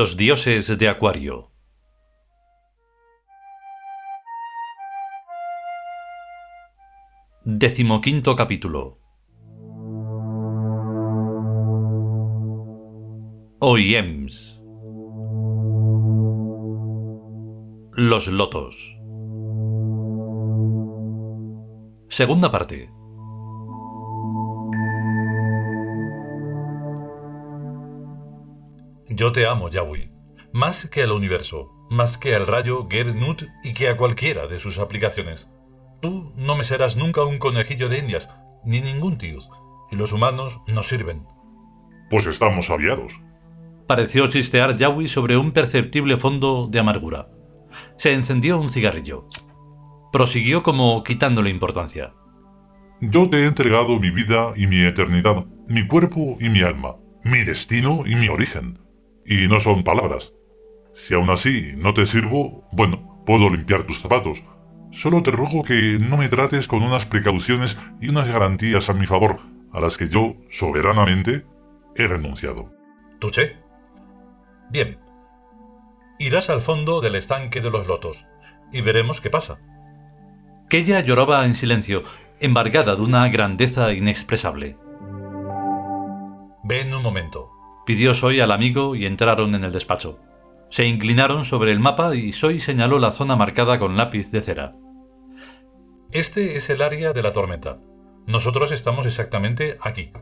Los dioses de Acuario. Decimoquinto capítulo. OIEMS. Los lotos. Segunda parte. Yo te amo, Yahweh, más que al universo, más que al rayo Gernut y que a cualquiera de sus aplicaciones. Tú no me serás nunca un conejillo de indias, ni ningún tío, y los humanos nos sirven. Pues estamos aliados. Pareció chistear Yahweh sobre un perceptible fondo de amargura. Se encendió un cigarrillo. Prosiguió como quitándole importancia. Yo te he entregado mi vida y mi eternidad, mi cuerpo y mi alma, mi destino y mi origen. Y no son palabras. Si aún así no te sirvo, bueno, puedo limpiar tus zapatos. Solo te ruego que no me trates con unas precauciones y unas garantías a mi favor, a las que yo, soberanamente, he renunciado. ¿Tuché? Bien. Irás al fondo del estanque de los lotos y veremos qué pasa. Kella lloraba en silencio, embargada de una grandeza inexpresable. Ven un momento. Pidió Soy al amigo y entraron en el despacho. Se inclinaron sobre el mapa y Soy señaló la zona marcada con lápiz de cera. Este es el área de la tormenta. Nosotros estamos exactamente aquí.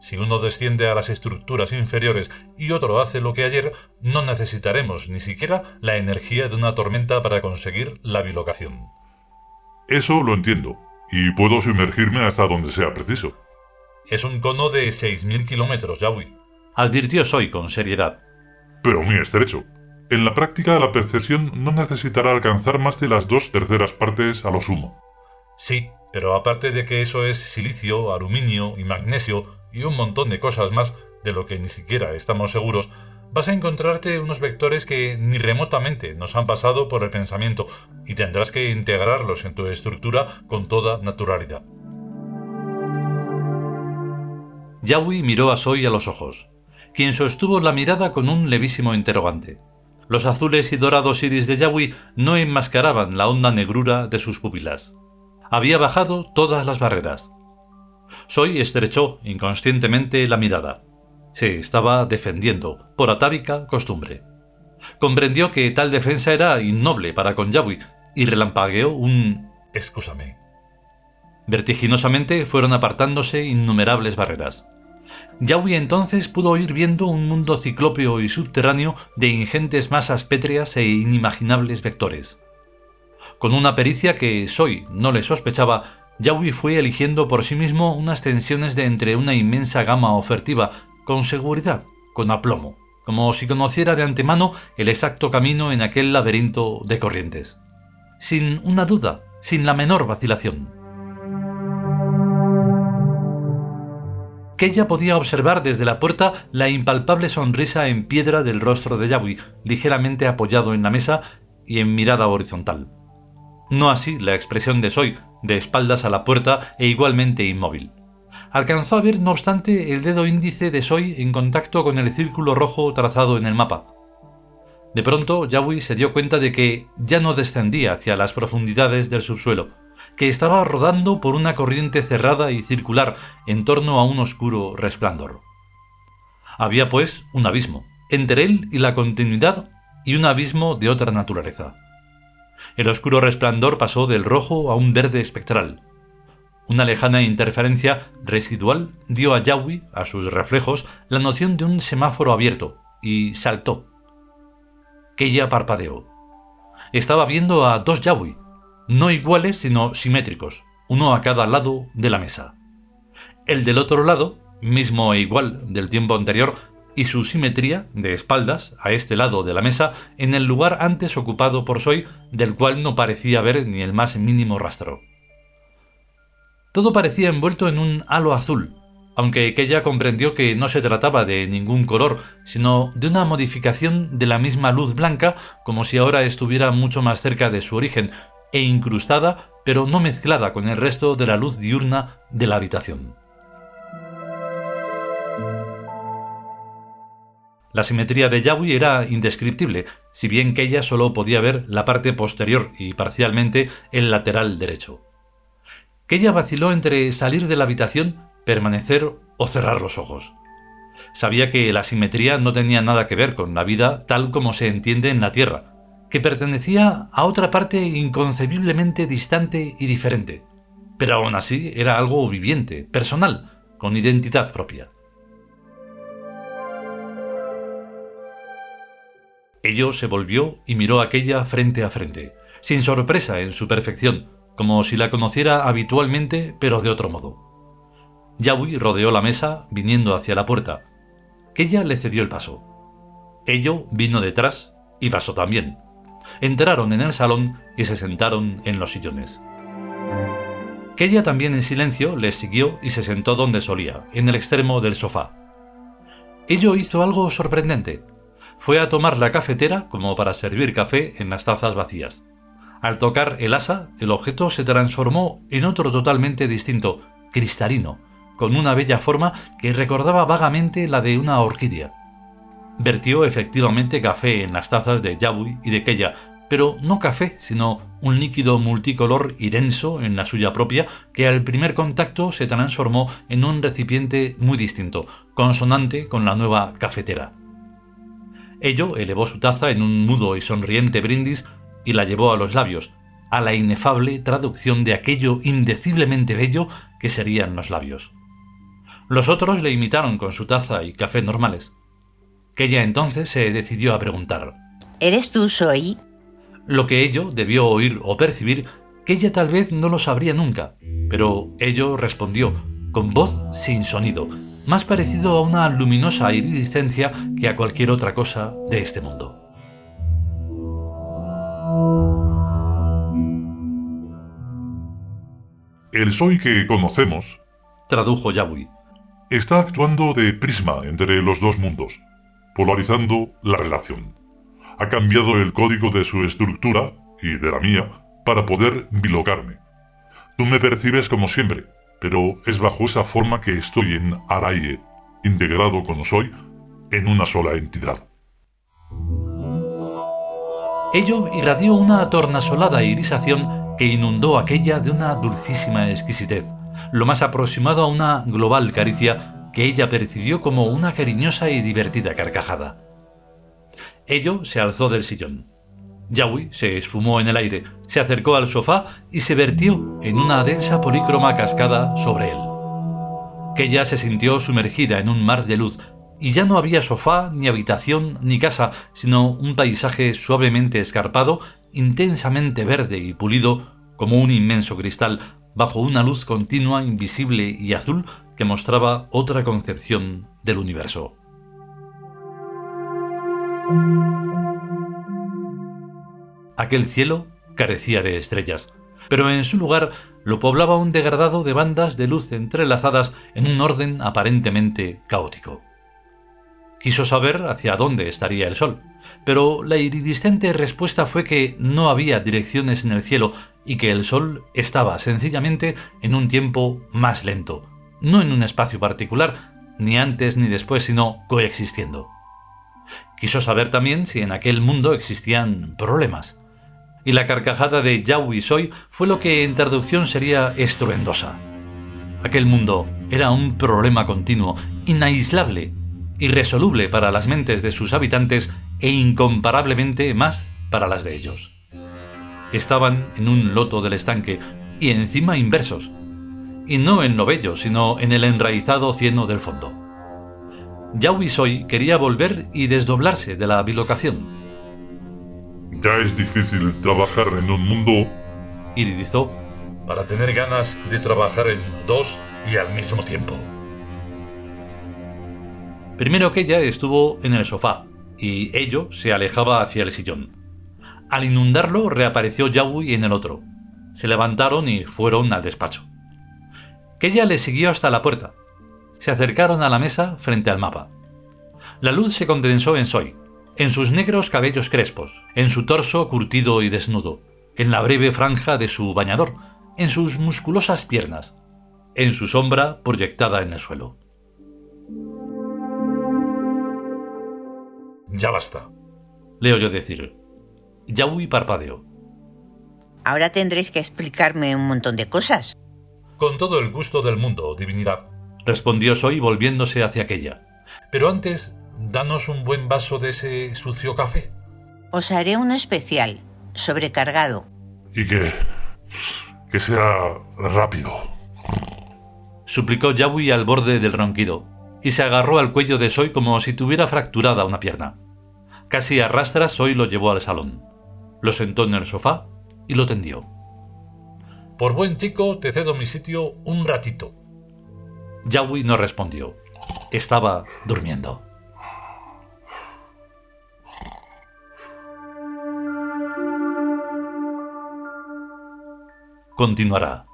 Si uno desciende a las estructuras inferiores y otro hace lo que ayer, no necesitaremos ni siquiera la energía de una tormenta para conseguir la bilocación. Eso lo entiendo, y puedo sumergirme hasta donde sea preciso. Es un cono de 6.000 kilómetros, Yahweh. Advirtió Soy con seriedad. Pero muy estrecho. En la práctica la percepción no necesitará alcanzar más de las dos terceras partes a lo sumo. Sí, pero aparte de que eso es silicio, aluminio y magnesio y un montón de cosas más de lo que ni siquiera estamos seguros, vas a encontrarte unos vectores que ni remotamente nos han pasado por el pensamiento y tendrás que integrarlos en tu estructura con toda naturalidad. Yahweh miró a Soy a los ojos, quien sostuvo la mirada con un levísimo interrogante. Los azules y dorados iris de Yahweh no enmascaraban la honda negrura de sus pupilas. Había bajado todas las barreras. Soy estrechó inconscientemente la mirada. Se estaba defendiendo, por atávica costumbre. Comprendió que tal defensa era innoble para con Yahweh y relampagueó un Excúsame. Vertiginosamente fueron apartándose innumerables barreras. Yahweh entonces pudo ir viendo un mundo ciclópeo y subterráneo de ingentes masas pétreas e inimaginables vectores. Con una pericia que Soy no le sospechaba, Yahweh fue eligiendo por sí mismo unas tensiones de entre una inmensa gama ofertiva, con seguridad, con aplomo, como si conociera de antemano el exacto camino en aquel laberinto de corrientes. Sin una duda, sin la menor vacilación. Ella podía observar desde la puerta la impalpable sonrisa en piedra del rostro de Yahweh, ligeramente apoyado en la mesa y en mirada horizontal. No así la expresión de Soy, de espaldas a la puerta e igualmente inmóvil. Alcanzó a ver, no obstante, el dedo índice de Soy en contacto con el círculo rojo trazado en el mapa. De pronto, Yahweh se dio cuenta de que ya no descendía hacia las profundidades del subsuelo, que estaba rodando por una corriente cerrada y circular en torno a un oscuro resplandor. Había, pues, un abismo, entre él y la continuidad, y un abismo de otra naturaleza. El oscuro resplandor pasó del rojo a un verde espectral. Una lejana interferencia residual dio a Yahweh, a sus reflejos, la noción de un semáforo abierto, y saltó. Keya parpadeó. Estaba viendo a dos Yahweh, no iguales sino simétricos, uno a cada lado de la mesa. El del otro lado, mismo e igual del tiempo anterior, y su simetría de espaldas a este lado de la mesa en el lugar antes ocupado por Soy, del cual no parecía haber ni el más mínimo rastro. Todo parecía envuelto en un halo azul, aunque aquella comprendió que no se trataba de ningún color, sino de una modificación de la misma luz blanca, como si ahora estuviera mucho más cerca de su origen, e incrustada, pero no mezclada con el resto de la luz diurna de la habitación. La simetría de Yahweh era indescriptible, si bien que ella solo podía ver la parte posterior y parcialmente el lateral derecho. Ella vaciló entre salir de la habitación, permanecer o cerrar los ojos. Sabía que la simetría no tenía nada que ver con la vida tal como se entiende en la Tierra, que pertenecía a otra parte inconcebiblemente distante y diferente, pero aún así era algo viviente, personal, con identidad propia. Ello se volvió y miró aquella frente a frente, sin sorpresa en su perfección, como si la conociera habitualmente, pero de otro modo. Yahweh rodeó la mesa, viniendo hacia la puerta. Ella le cedió el paso. Ello vino detrás y pasó también. Entraron en el salón y se sentaron en los sillones. Ella también en silencio les siguió y se sentó donde solía, en el extremo del sofá. Ello hizo algo sorprendente. Fue a tomar la cafetera como para servir café en las tazas vacías. Al tocar el asa, el objeto se transformó en otro totalmente distinto, cristalino, con una bella forma que recordaba vagamente la de una orquídea. Vertió efectivamente café en las tazas de Yabui y de Keya, pero no café, sino un líquido multicolor y denso en la suya propia que al primer contacto se transformó en un recipiente muy distinto, consonante con la nueva cafetera. Ello elevó su taza en un mudo y sonriente brindis y la llevó a los labios, a la inefable traducción de aquello indeciblemente bello que serían los labios. Los otros le imitaron con su taza y café normales. Que ella entonces se decidió a preguntar. ¿Eres tú, Soy? Lo que ello debió oír o percibir, que ella tal vez no lo sabría nunca, pero ello respondió, con voz sin sonido, más parecido a una luminosa iridiscencia que a cualquier otra cosa de este mundo. El soy que conocemos, tradujo Yahweh, está actuando de prisma entre los dos mundos, polarizando la relación ha cambiado el código de su estructura y de la mía para poder bilocarme. Tú me percibes como siempre, pero es bajo esa forma que estoy en Araye, integrado como soy, en una sola entidad. Ello irradió una tornasolada irisación que inundó aquella de una dulcísima exquisitez, lo más aproximado a una global caricia que ella percibió como una cariñosa y divertida carcajada. Ello se alzó del sillón. Yahweh se esfumó en el aire, se acercó al sofá y se vertió en una densa polícroma cascada sobre él. Kella se sintió sumergida en un mar de luz, y ya no había sofá, ni habitación, ni casa, sino un paisaje suavemente escarpado, intensamente verde y pulido, como un inmenso cristal, bajo una luz continua, invisible y azul que mostraba otra concepción del universo. Aquel cielo carecía de estrellas, pero en su lugar lo poblaba un degradado de bandas de luz entrelazadas en un orden aparentemente caótico. Quiso saber hacia dónde estaría el sol, pero la iridiscente respuesta fue que no había direcciones en el cielo y que el sol estaba sencillamente en un tiempo más lento, no en un espacio particular, ni antes ni después, sino coexistiendo. Quiso saber también si en aquel mundo existían problemas. Y la carcajada de Yahweh Soy fue lo que en traducción sería estruendosa. Aquel mundo era un problema continuo, inaislable, irresoluble para las mentes de sus habitantes e incomparablemente más para las de ellos. Estaban en un loto del estanque y encima inversos, y no en lo bello, sino en el enraizado cieno del fondo. Soy quería volver y desdoblarse de la bilocación. Ya es difícil trabajar en un mundo... Iridizó. Para tener ganas de trabajar en dos y al mismo tiempo. Primero que ella estuvo en el sofá, y ello se alejaba hacia el sillón. Al inundarlo reapareció Yahweh en el otro. Se levantaron y fueron al despacho. Ella le siguió hasta la puerta, se acercaron a la mesa frente al mapa. La luz se condensó en Soy, en sus negros cabellos crespos, en su torso curtido y desnudo, en la breve franja de su bañador, en sus musculosas piernas, en su sombra proyectada en el suelo. Ya basta. Le oyó decir. Yaui parpadeó. Ahora tendréis que explicarme un montón de cosas. Con todo el gusto del mundo, divinidad. Respondió Soy volviéndose hacia aquella. Pero antes, danos un buen vaso de ese sucio café. Os haré uno especial, sobrecargado. Y que... que sea rápido. Suplicó Yawi al borde del ronquido, y se agarró al cuello de Soy como si tuviera fracturada una pierna. Casi a rastras Soy lo llevó al salón. Lo sentó en el sofá y lo tendió. Por buen chico, te cedo mi sitio un ratito. Yawi no respondió. Estaba durmiendo. Continuará.